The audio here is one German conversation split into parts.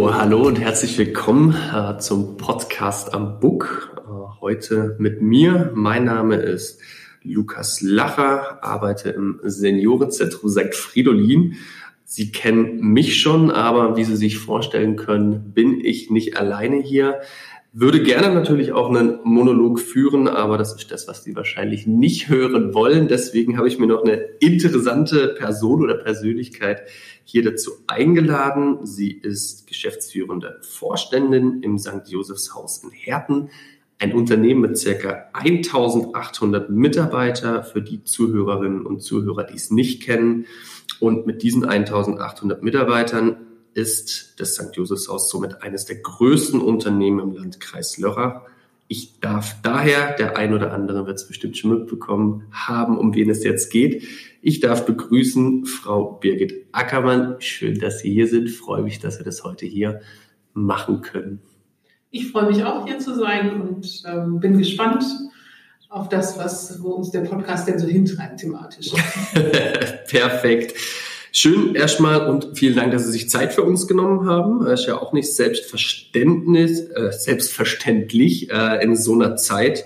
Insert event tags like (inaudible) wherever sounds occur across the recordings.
So, hallo und herzlich willkommen äh, zum Podcast am Book. Äh, heute mit mir. Mein Name ist Lukas Lacher, arbeite im Seniorenzentrum St. Fridolin. Sie kennen mich schon, aber wie Sie sich vorstellen können, bin ich nicht alleine hier. Würde gerne natürlich auch einen Monolog führen, aber das ist das, was Sie wahrscheinlich nicht hören wollen. Deswegen habe ich mir noch eine interessante Person oder Persönlichkeit hier dazu eingeladen. Sie ist geschäftsführende Vorständin im St. Josephs Haus in Herten, ein Unternehmen mit circa 1800 Mitarbeiter für die Zuhörerinnen und Zuhörer, die es nicht kennen. Und mit diesen 1800 Mitarbeitern ist das St. Josephshaus somit eines der größten Unternehmen im Landkreis Lörrach. Ich darf daher, der ein oder andere wird es bestimmt schon mitbekommen haben, um wen es jetzt geht. Ich darf begrüßen Frau Birgit Ackermann. Schön, dass Sie hier sind. Ich freue mich, dass wir das heute hier machen können. Ich freue mich auch hier zu sein und ähm, bin gespannt auf das, was, wo uns der Podcast denn so hintreibt thematisch. (laughs) Perfekt. Schön erstmal und vielen Dank, dass Sie sich Zeit für uns genommen haben. Ist ja auch nicht Selbstverständnis, äh, selbstverständlich äh, in so einer Zeit,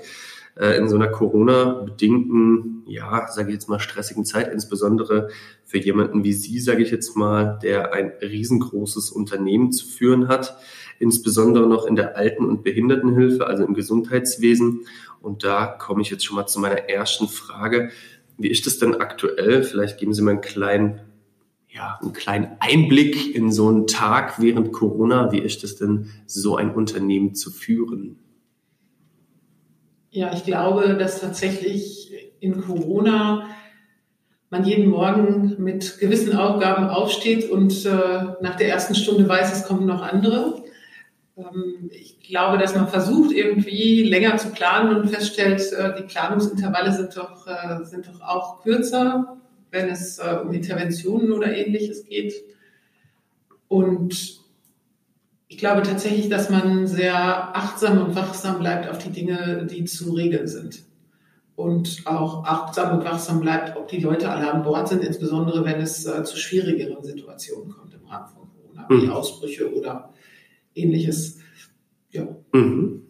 äh, in so einer Corona-bedingten, ja, sage ich jetzt mal, stressigen Zeit, insbesondere für jemanden wie Sie, sage ich jetzt mal, der ein riesengroßes Unternehmen zu führen hat, insbesondere noch in der Alten- und Behindertenhilfe, also im Gesundheitswesen. Und da komme ich jetzt schon mal zu meiner ersten Frage. Wie ist das denn aktuell? Vielleicht geben Sie mal einen kleinen ja, einen kleinen Einblick in so einen Tag während Corona. Wie ist es denn, so ein Unternehmen zu führen? Ja, ich glaube, dass tatsächlich in Corona man jeden Morgen mit gewissen Aufgaben aufsteht und äh, nach der ersten Stunde weiß, es kommen noch andere. Ähm, ich glaube, dass man versucht, irgendwie länger zu planen und feststellt, äh, die Planungsintervalle sind doch, äh, sind doch auch kürzer wenn es äh, um Interventionen oder ähnliches geht. Und ich glaube tatsächlich, dass man sehr achtsam und wachsam bleibt auf die Dinge, die zu regeln sind. Und auch achtsam und wachsam bleibt, ob die Leute alle an Bord sind, insbesondere wenn es äh, zu schwierigeren Situationen kommt im Rahmen von Corona, wie mhm. Ausbrüche oder ähnliches. Ja. Mhm.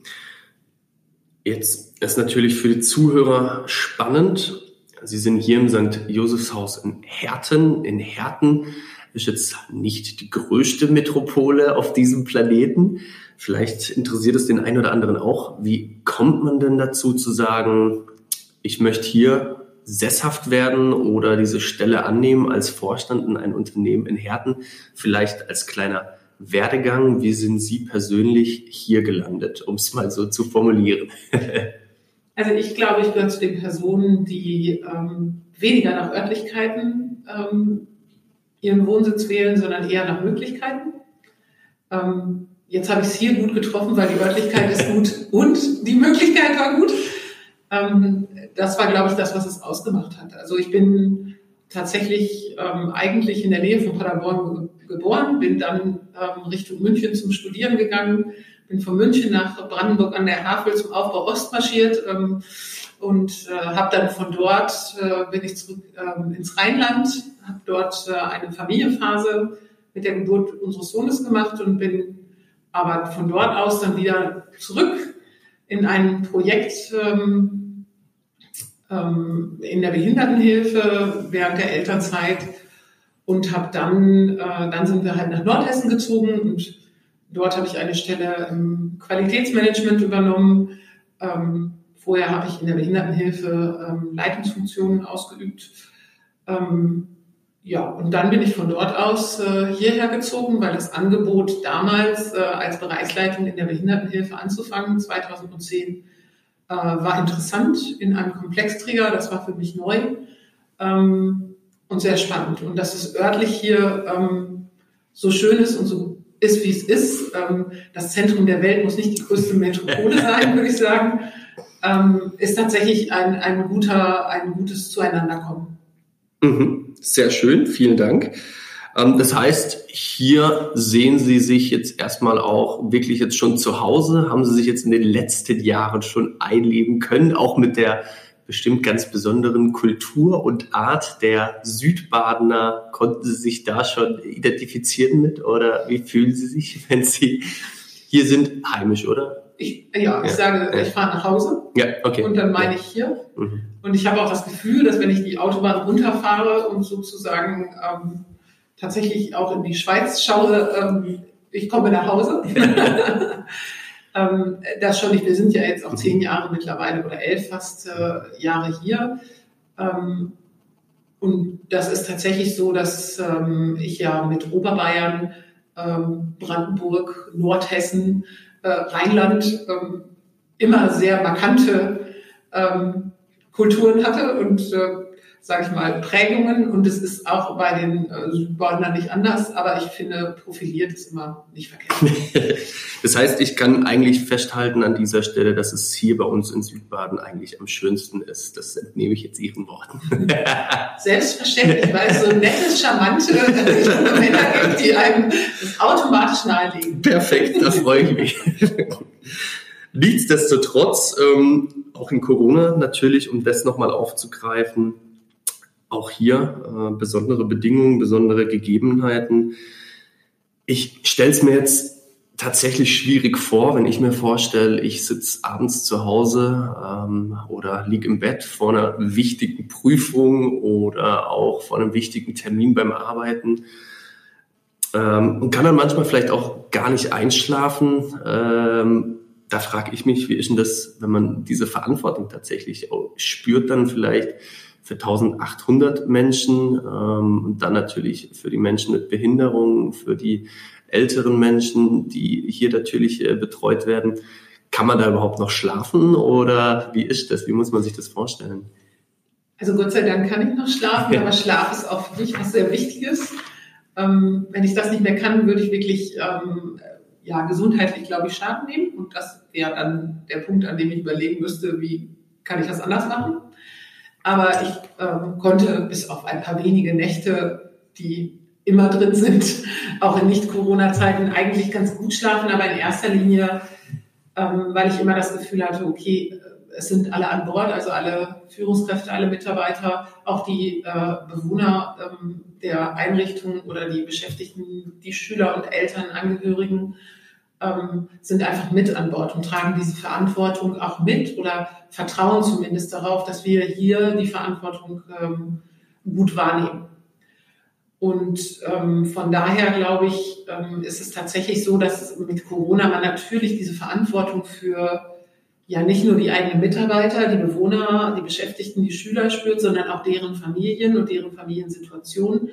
Jetzt ist natürlich für die Zuhörer spannend, Sie sind hier im St. Josephshaus in Herten. In Herten ist jetzt nicht die größte Metropole auf diesem Planeten. Vielleicht interessiert es den einen oder anderen auch. Wie kommt man denn dazu zu sagen, ich möchte hier sesshaft werden oder diese Stelle annehmen als Vorstand in einem Unternehmen in Herten? Vielleicht als kleiner Werdegang. Wie sind Sie persönlich hier gelandet, um es mal so zu formulieren? (laughs) Also ich glaube, ich gehöre zu den Personen, die ähm, weniger nach Örtlichkeiten ähm, ihren Wohnsitz wählen, sondern eher nach Möglichkeiten. Ähm, jetzt habe ich es hier gut getroffen, weil die Örtlichkeit ist gut und die Möglichkeit war gut. Ähm, das war, glaube ich, das, was es ausgemacht hat. Also ich bin tatsächlich ähm, eigentlich in der Nähe von Paderborn geboren, bin dann ähm, Richtung München zum Studieren gegangen, bin von München nach Brandenburg an der Havel zum Aufbau Ost marschiert ähm, und äh, habe dann von dort äh, bin ich zurück ähm, ins Rheinland, habe dort äh, eine Familienphase mit der Geburt unseres Sohnes gemacht und bin aber von dort aus dann wieder zurück in ein Projekt ähm, ähm, in der Behindertenhilfe während der Elternzeit und habe dann, äh, dann sind wir halt nach Nordhessen gezogen und Dort habe ich eine Stelle im Qualitätsmanagement übernommen. Ähm, vorher habe ich in der Behindertenhilfe ähm, Leitungsfunktionen ausgeübt. Ähm, ja, und dann bin ich von dort aus äh, hierher gezogen, weil das Angebot damals äh, als Bereichsleitung in der Behindertenhilfe anzufangen, 2010, äh, war interessant in einem Komplexträger. Das war für mich neu ähm, und sehr spannend. Und dass es örtlich hier ähm, so schön ist und so ist, wie es ist. Ähm, das Zentrum der Welt muss nicht die größte Metropole (laughs) sein, würde ich sagen. Ähm, ist tatsächlich ein, ein, guter, ein gutes Zueinanderkommen. Mhm. Sehr schön, vielen Dank. Ähm, das heißt, hier sehen Sie sich jetzt erstmal auch wirklich jetzt schon zu Hause. Haben Sie sich jetzt in den letzten Jahren schon einleben können, auch mit der bestimmt ganz besonderen Kultur und Art der Südbadener. Konnten Sie sich da schon identifizieren mit oder wie fühlen Sie sich, (laughs) wenn Sie hier sind, heimisch, oder? Ich, ja, ich ja. sage, ich fahre nach Hause. Ja, okay. Und dann meine ich hier. Mhm. Und ich habe auch das Gefühl, dass wenn ich die Autobahn runterfahre und sozusagen ähm, tatsächlich auch in die Schweiz schaue, ähm, ich komme nach Hause. (laughs) ähm, das schon nicht. Wir sind ja jetzt auch zehn Jahre mittlerweile oder elf fast äh, Jahre hier. Ähm, und das ist tatsächlich so, dass ähm, ich ja mit Oberbayern, ähm, Brandenburg, Nordhessen, äh, Rheinland ähm, immer sehr markante ähm, Kulturen hatte und äh, sage ich mal, Prägungen und es ist auch bei den äh, Südbordnern nicht anders, aber ich finde, profiliert ist immer nicht verkehrt. (laughs) das heißt, ich kann eigentlich festhalten an dieser Stelle, dass es hier bei uns in Südbaden eigentlich am schönsten ist. Das entnehme ich jetzt Ihren Worten. (laughs) Selbstverständlich, weil es so nette, charmante junge Männer gibt, die einem das automatisch nahelegen. Perfekt, da freue ich mich. (laughs) Nichtsdestotrotz, ähm, auch in Corona natürlich, um das nochmal aufzugreifen, auch hier äh, besondere Bedingungen, besondere Gegebenheiten. Ich stelle es mir jetzt tatsächlich schwierig vor, wenn ich mir vorstelle, ich sitze abends zu Hause ähm, oder liege im Bett vor einer wichtigen Prüfung oder auch vor einem wichtigen Termin beim Arbeiten ähm, und kann dann manchmal vielleicht auch gar nicht einschlafen. Ähm, da frage ich mich, wie ist denn das, wenn man diese Verantwortung tatsächlich spürt, dann vielleicht für 1800 Menschen ähm, und dann natürlich für die Menschen mit Behinderungen, für die älteren Menschen, die hier natürlich äh, betreut werden. Kann man da überhaupt noch schlafen oder wie ist das? Wie muss man sich das vorstellen? Also Gott sei Dank kann ich noch schlafen, aber Schlaf ist auch für mich was sehr Wichtiges. Ähm, wenn ich das nicht mehr kann, würde ich wirklich ähm, ja, gesundheitlich, glaube ich, Schaden nehmen. Und das wäre dann der Punkt, an dem ich überlegen müsste, wie kann ich das anders machen. Aber ich ähm, konnte bis auf ein paar wenige Nächte, die immer drin sind, (laughs) auch in Nicht-Corona-Zeiten eigentlich ganz gut schlafen, aber in erster Linie, ähm, weil ich immer das Gefühl hatte, okay, äh, es sind alle an Bord, also alle Führungskräfte, alle Mitarbeiter, auch die äh, Bewohner ähm, der Einrichtungen oder die Beschäftigten, die Schüler und Eltern, Angehörigen ähm, sind einfach mit an Bord und tragen diese Verantwortung auch mit oder vertrauen zumindest darauf, dass wir hier die Verantwortung ähm, gut wahrnehmen. Und ähm, von daher glaube ich, ähm, ist es tatsächlich so, dass mit Corona man natürlich diese Verantwortung für ja nicht nur die eigenen Mitarbeiter, die Bewohner, die Beschäftigten, die Schüler spürt, sondern auch deren Familien und deren Familiensituationen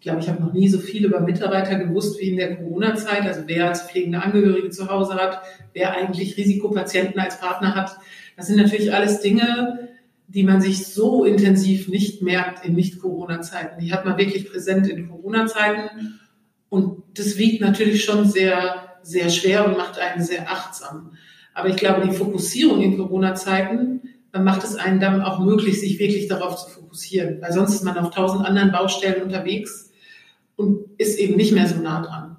ich glaube, ich habe noch nie so viel über Mitarbeiter gewusst wie in der Corona-Zeit. Also wer als pflegende Angehörige zu Hause hat, wer eigentlich Risikopatienten als Partner hat. Das sind natürlich alles Dinge, die man sich so intensiv nicht merkt in Nicht-Corona-Zeiten. Die hat man wirklich präsent in Corona-Zeiten. Und das wiegt natürlich schon sehr, sehr schwer und macht einen sehr achtsam. Aber ich glaube, die Fokussierung in Corona-Zeiten macht es einen dann auch möglich, sich wirklich darauf zu fokussieren. Weil sonst ist man auf tausend anderen Baustellen unterwegs und ist eben nicht mehr so nah dran.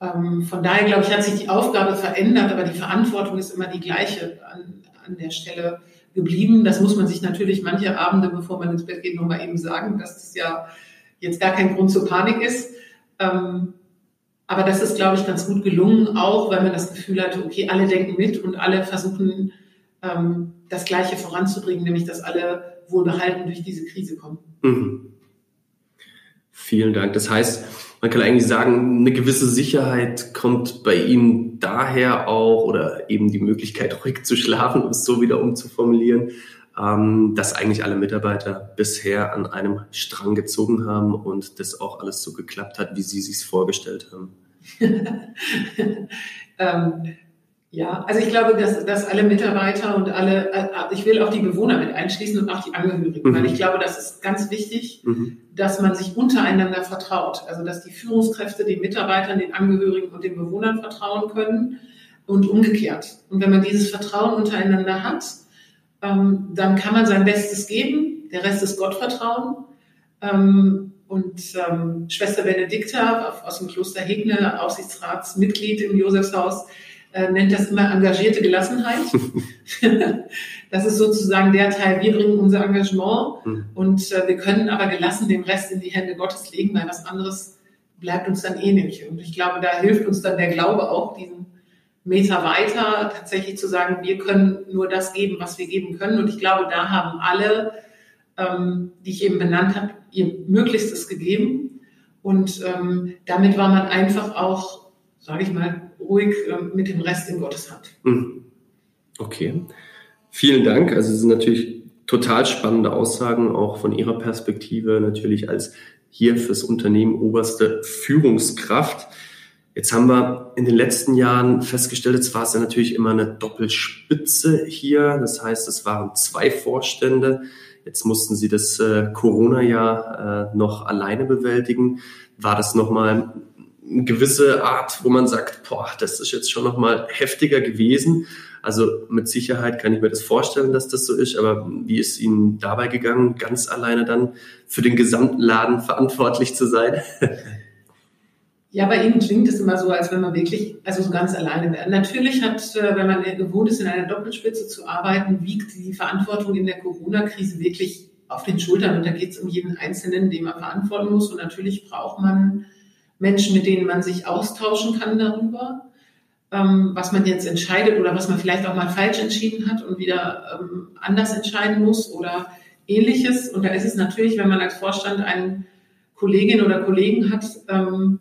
Ähm, von daher, glaube ich, hat sich die Aufgabe verändert, aber die Verantwortung ist immer die gleiche an, an der Stelle geblieben. Das muss man sich natürlich manche Abende, bevor man ins Bett geht, nochmal eben sagen, dass das ja jetzt gar kein Grund zur Panik ist. Ähm, aber das ist, glaube ich, ganz gut gelungen, auch weil man das Gefühl hatte, okay, alle denken mit und alle versuchen, ähm, das Gleiche voranzubringen, nämlich dass alle wohlbehalten durch diese Krise kommen. Mhm. Vielen Dank. Das heißt, man kann eigentlich sagen, eine gewisse Sicherheit kommt bei Ihnen daher auch oder eben die Möglichkeit, (laughs) ruhig zu schlafen, um es so wieder umzuformulieren, ähm, dass eigentlich alle Mitarbeiter bisher an einem Strang gezogen haben und das auch alles so geklappt hat, wie Sie sich vorgestellt haben. (laughs) ähm, ja, also ich glaube, dass, dass alle Mitarbeiter und alle, äh, ich will auch die Bewohner mit einschließen und auch die Angehörigen, mhm. weil ich glaube, das ist ganz wichtig, mhm. dass man sich untereinander vertraut. Also dass die Führungskräfte den Mitarbeitern, den Angehörigen und den Bewohnern vertrauen können und umgekehrt. Und wenn man dieses Vertrauen untereinander hat, ähm, dann kann man sein Bestes geben. Der Rest ist Gottvertrauen. Ähm, und ähm, Schwester Benedikta aus dem Kloster Hegne, Aussichtsratsmitglied im Josefshaus, äh, nennt das immer engagierte Gelassenheit. (laughs) das ist sozusagen der Teil, wir bringen unser Engagement mhm. und äh, wir können aber gelassen den Rest in die Hände Gottes legen, weil was anderes bleibt uns dann eh nicht. Und ich glaube, da hilft uns dann der Glaube auch, diesen Meter weiter tatsächlich zu sagen, wir können nur das geben, was wir geben können. Und ich glaube, da haben alle, ähm, die ich eben benannt habe, ihr Möglichstes gegeben. Und ähm, damit war man einfach auch, sage ich mal, ruhig äh, mit dem Rest in Gottes Hand. Mhm. Okay. Vielen Dank. Also es sind natürlich total spannende Aussagen, auch von Ihrer Perspektive natürlich als hier fürs Unternehmen oberste Führungskraft. Jetzt haben wir in den letzten Jahren festgestellt, jetzt war es ja natürlich immer eine Doppelspitze hier. Das heißt, es waren zwei Vorstände. Jetzt mussten Sie das äh, Corona-Jahr äh, noch alleine bewältigen. War das nochmal eine gewisse Art, wo man sagt, boah, das ist jetzt schon nochmal heftiger gewesen? Also mit Sicherheit kann ich mir das vorstellen, dass das so ist, aber wie ist Ihnen dabei gegangen, ganz alleine dann für den gesamten Laden verantwortlich zu sein? Ja, bei Ihnen klingt es immer so, als wenn man wirklich, also so ganz alleine wäre. Natürlich hat, äh, wenn man gewohnt ist, in einer Doppelspitze zu arbeiten, wiegt die Verantwortung in der Corona-Krise wirklich auf den Schultern. Und da geht es um jeden Einzelnen, den man verantworten muss. Und natürlich braucht man Menschen, mit denen man sich austauschen kann darüber, ähm, was man jetzt entscheidet oder was man vielleicht auch mal falsch entschieden hat und wieder ähm, anders entscheiden muss oder ähnliches. Und da ist es natürlich, wenn man als Vorstand einen Kollegin oder Kollegen hat, ähm,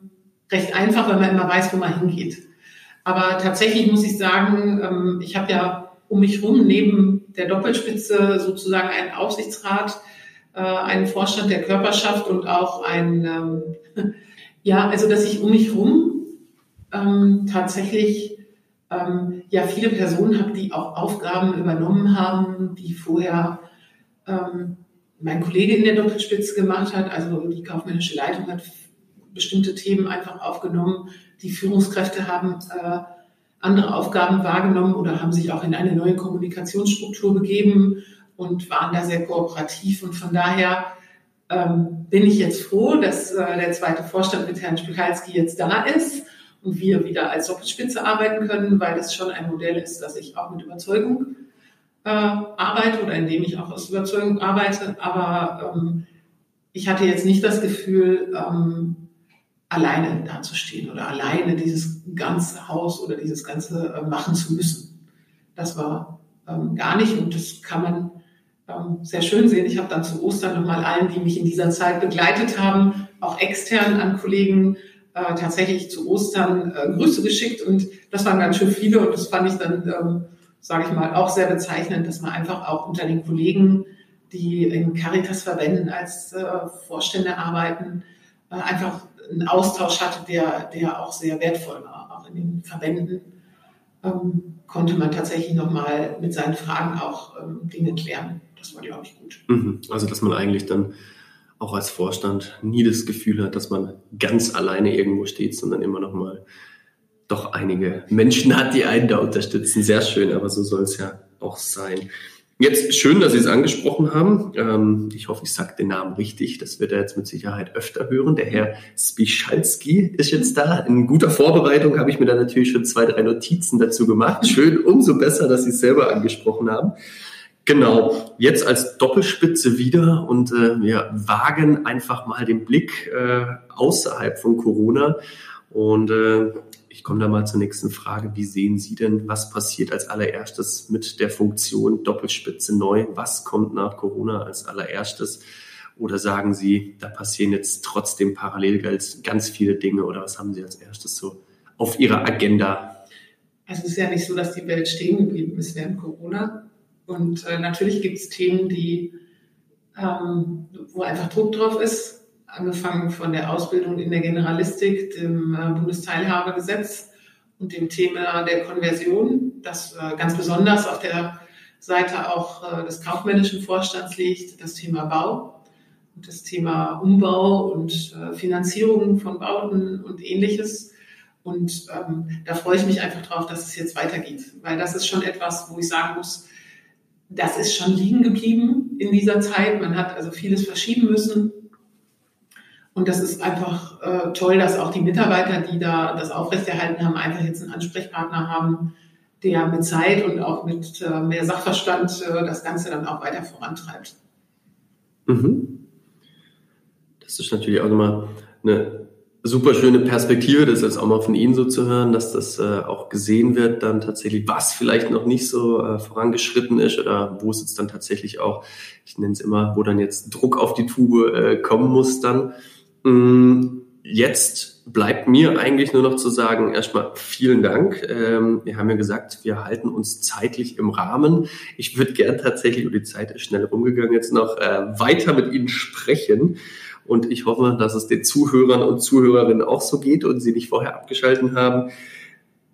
recht einfach, weil man immer weiß, wo man hingeht. Aber tatsächlich muss ich sagen, ähm, ich habe ja um mich rum neben der Doppelspitze sozusagen einen Aufsichtsrat, äh, einen Vorstand der Körperschaft und auch ein, ähm, ja, also dass ich um mich rum ähm, tatsächlich ja viele Personen habe, die auch Aufgaben übernommen haben, die vorher mein Kollege in der Doppelspitze gemacht hat. Also die kaufmännische Leitung hat bestimmte Themen einfach aufgenommen. Die Führungskräfte haben äh, andere Aufgaben wahrgenommen oder haben sich auch in eine neue Kommunikationsstruktur begeben und waren da sehr kooperativ. Und von daher ähm, bin ich jetzt froh, dass äh, der zweite Vorstand mit Herrn Spikalski jetzt da ist und wir wieder als Doppelspitze arbeiten können, weil das schon ein Modell ist, das ich auch mit Überzeugung äh, arbeite oder in dem ich auch aus Überzeugung arbeite. Aber ähm, ich hatte jetzt nicht das Gefühl, ähm, alleine dazustehen oder alleine dieses ganze Haus oder dieses ganze äh, machen zu müssen. Das war ähm, gar nicht und das kann man ähm, sehr schön sehen. Ich habe dann zu Ostern nochmal allen, die mich in dieser Zeit begleitet haben, auch extern an Kollegen äh, tatsächlich zu Ostern äh, Grüße geschickt und das waren ganz schön viele und das fand ich dann, ähm, sage ich mal, auch sehr bezeichnend, dass man einfach auch unter den Kollegen, die in Caritas-Verbänden als äh, Vorstände arbeiten, äh, einfach einen Austausch hatte, der, der auch sehr wertvoll war. Auch in den Verbänden ähm, konnte man tatsächlich nochmal mit seinen Fragen auch ähm, Dinge klären. Das war, glaube ich, gut. Mhm. Also, dass man eigentlich dann auch als Vorstand nie das Gefühl hat, dass man ganz alleine irgendwo steht, sondern immer noch mal doch einige Menschen hat, die einen da unterstützen. Sehr schön, aber so soll es ja auch sein. Jetzt schön, dass Sie es angesprochen haben. Ähm, ich hoffe, ich sage den Namen richtig. Das wird er jetzt mit Sicherheit öfter hören. Der Herr Spischalski ist jetzt da. In guter Vorbereitung habe ich mir da natürlich schon zwei, drei Notizen dazu gemacht. Schön, umso besser, dass Sie es selber angesprochen haben. Genau, jetzt als Doppelspitze wieder und äh, wir wagen einfach mal den Blick äh, außerhalb von Corona. Und äh, ich komme da mal zur nächsten Frage. Wie sehen Sie denn, was passiert als allererstes mit der Funktion Doppelspitze neu? Was kommt nach Corona als allererstes? Oder sagen Sie, da passieren jetzt trotzdem parallel ganz viele Dinge? Oder was haben Sie als erstes so auf Ihrer Agenda? Also es ist ja nicht so, dass die Welt stehen geblieben ist während Corona. Und äh, natürlich gibt es Themen, die, ähm, wo einfach Druck drauf ist angefangen von der Ausbildung in der Generalistik, dem äh, Bundesteilhabegesetz und dem Thema der Konversion, das äh, ganz besonders auf der Seite auch äh, des kaufmännischen Vorstands liegt, das Thema Bau und das Thema Umbau und Finanzierung von Bauten und ähnliches. Und ähm, da freue ich mich einfach drauf, dass es jetzt weitergeht, weil das ist schon etwas, wo ich sagen muss, das ist schon liegen geblieben in dieser Zeit. Man hat also vieles verschieben müssen Und das ist einfach äh, toll, dass auch die Mitarbeiter, die da das aufrechterhalten haben, einfach jetzt einen Ansprechpartner haben, der mit Zeit und auch mit äh, mehr Sachverstand äh, das Ganze dann auch weiter vorantreibt. Mhm. Das ist natürlich auch nochmal eine super schöne Perspektive, das jetzt auch mal von Ihnen so zu hören, dass das äh, auch gesehen wird, dann tatsächlich, was vielleicht noch nicht so äh, vorangeschritten ist oder wo es jetzt dann tatsächlich auch, ich nenne es immer, wo dann jetzt Druck auf die Tube äh, kommen muss dann. Mm, jetzt bleibt mir eigentlich nur noch zu sagen, erstmal vielen Dank. Ähm, wir haben ja gesagt, wir halten uns zeitlich im Rahmen. Ich würde gern tatsächlich, und die Zeit ist schnell rumgegangen, jetzt noch äh, weiter mit Ihnen sprechen. Und ich hoffe, dass es den Zuhörern und Zuhörerinnen auch so geht und sie nicht vorher abgeschalten haben.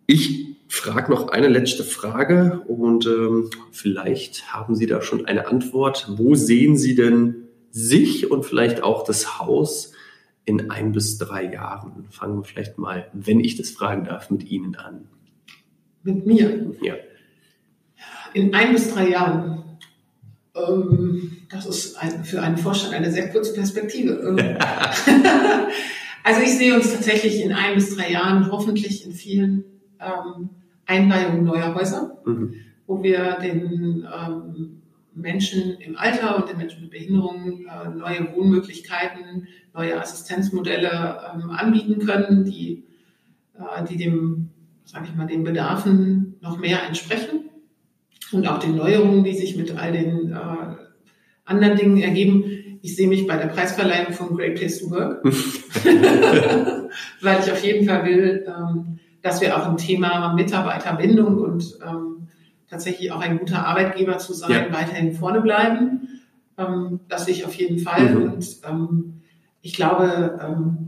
Ich frage noch eine letzte Frage und ähm, vielleicht haben Sie da schon eine Antwort. Wo sehen Sie denn sich und vielleicht auch das Haus in ein bis drei Jahren? Fangen wir vielleicht mal, wenn ich das fragen darf, mit Ihnen an. Mit mir? Ja. In ein bis drei Jahren. Ähm, das ist ein, für einen Vorstand eine sehr kurze Perspektive. (laughs) (laughs) Also ich sehe uns tatsächlich in ein bis drei Jahren hoffentlich in vielen ähm, Einweihungen neuer Häuser, mhm. wo wir den ähm, Menschen im Alter und den Menschen mit Behinderungen äh, neue Wohnmöglichkeiten, neue Assistenzmodelle ähm, anbieten können, die, äh, die dem, sage ich mal, den Bedarfen noch mehr entsprechen und auch den Neuerungen, die sich mit all den äh, anderen Dingen ergeben. Ich sehe mich bei der Preisverleihung von Great Place to Work, (laughs) (laughs) weil ich auf jeden Fall will, ähm, dass wir auch im Thema Mitarbeiterbindung und ähm, tatsächlich auch ein guter Arbeitgeber zu sein, ja. weiterhin vorne bleiben. Ähm, das sehe ich auf jeden Fall. Mhm. Und ich glaube,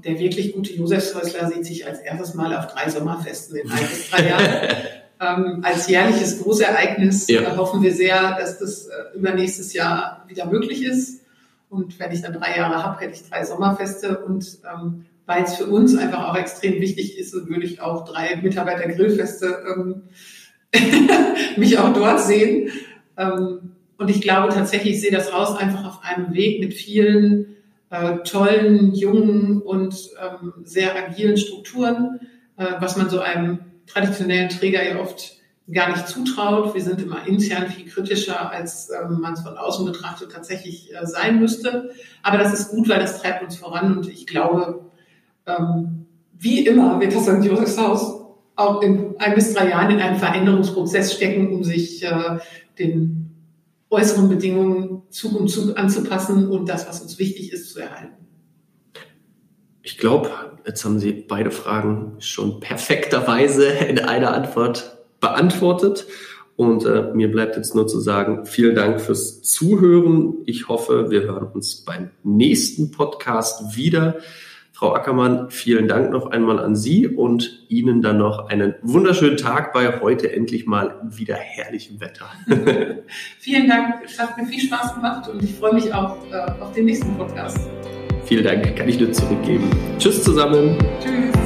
der wirklich gute Josef Häusler sieht sich als erstes Mal auf drei Sommerfesten in ein bis drei Jahren. (laughs) ähm, als jährliches Großereignis ja. äh, hoffen wir sehr, dass das äh, übernächstes Jahr wieder möglich ist. Und wenn ich dann drei Jahre habe, hätte ich drei Sommerfeste. Und ähm, weil es für uns einfach auch extrem wichtig ist, würde ich auch drei Mitarbeiter-Grillfeste ähm, (laughs) mich auch dort sehen. Ähm, und ich glaube tatsächlich, ich sehe das Haus einfach auf einem Weg mit vielen äh, tollen, jungen und ähm, sehr agilen Strukturen, äh, was man so einem traditionellen Träger ja oft gar nicht zutraut. Wir sind immer intern viel kritischer, als ähm, man es von außen betrachtet tatsächlich äh, sein müsste. Aber das ist gut, weil das treibt uns voran und ich glaube, ähm, wie immer wird das St. Josefshaus auch in ein bis drei Jahren in einem Veränderungsprozess stecken, um sich äh, den äußeren Bedingungen Zug um Zug anzupassen und das, was uns wichtig ist, zu erhalten. Ich glaube, jetzt haben Sie beide Fragen schon perfekterweise in einer Antwort beantwortet. Und äh, mir bleibt jetzt nur zu sagen, vielen Dank fürs Zuhören. Ich hoffe, wir hören uns beim nächsten Podcast wieder. Frau Ackermann, vielen Dank noch einmal an Sie und Ihnen dann noch einen wunderschönen Tag bei heute endlich mal wieder herrlichem Wetter. (laughs) vielen Dank, es hat mir viel Spaß gemacht und ich freue mich auch äh, auf den nächsten Podcast. Vielen Dank, kann ich nur zurückgeben. Tschüss zusammen. Tschüss.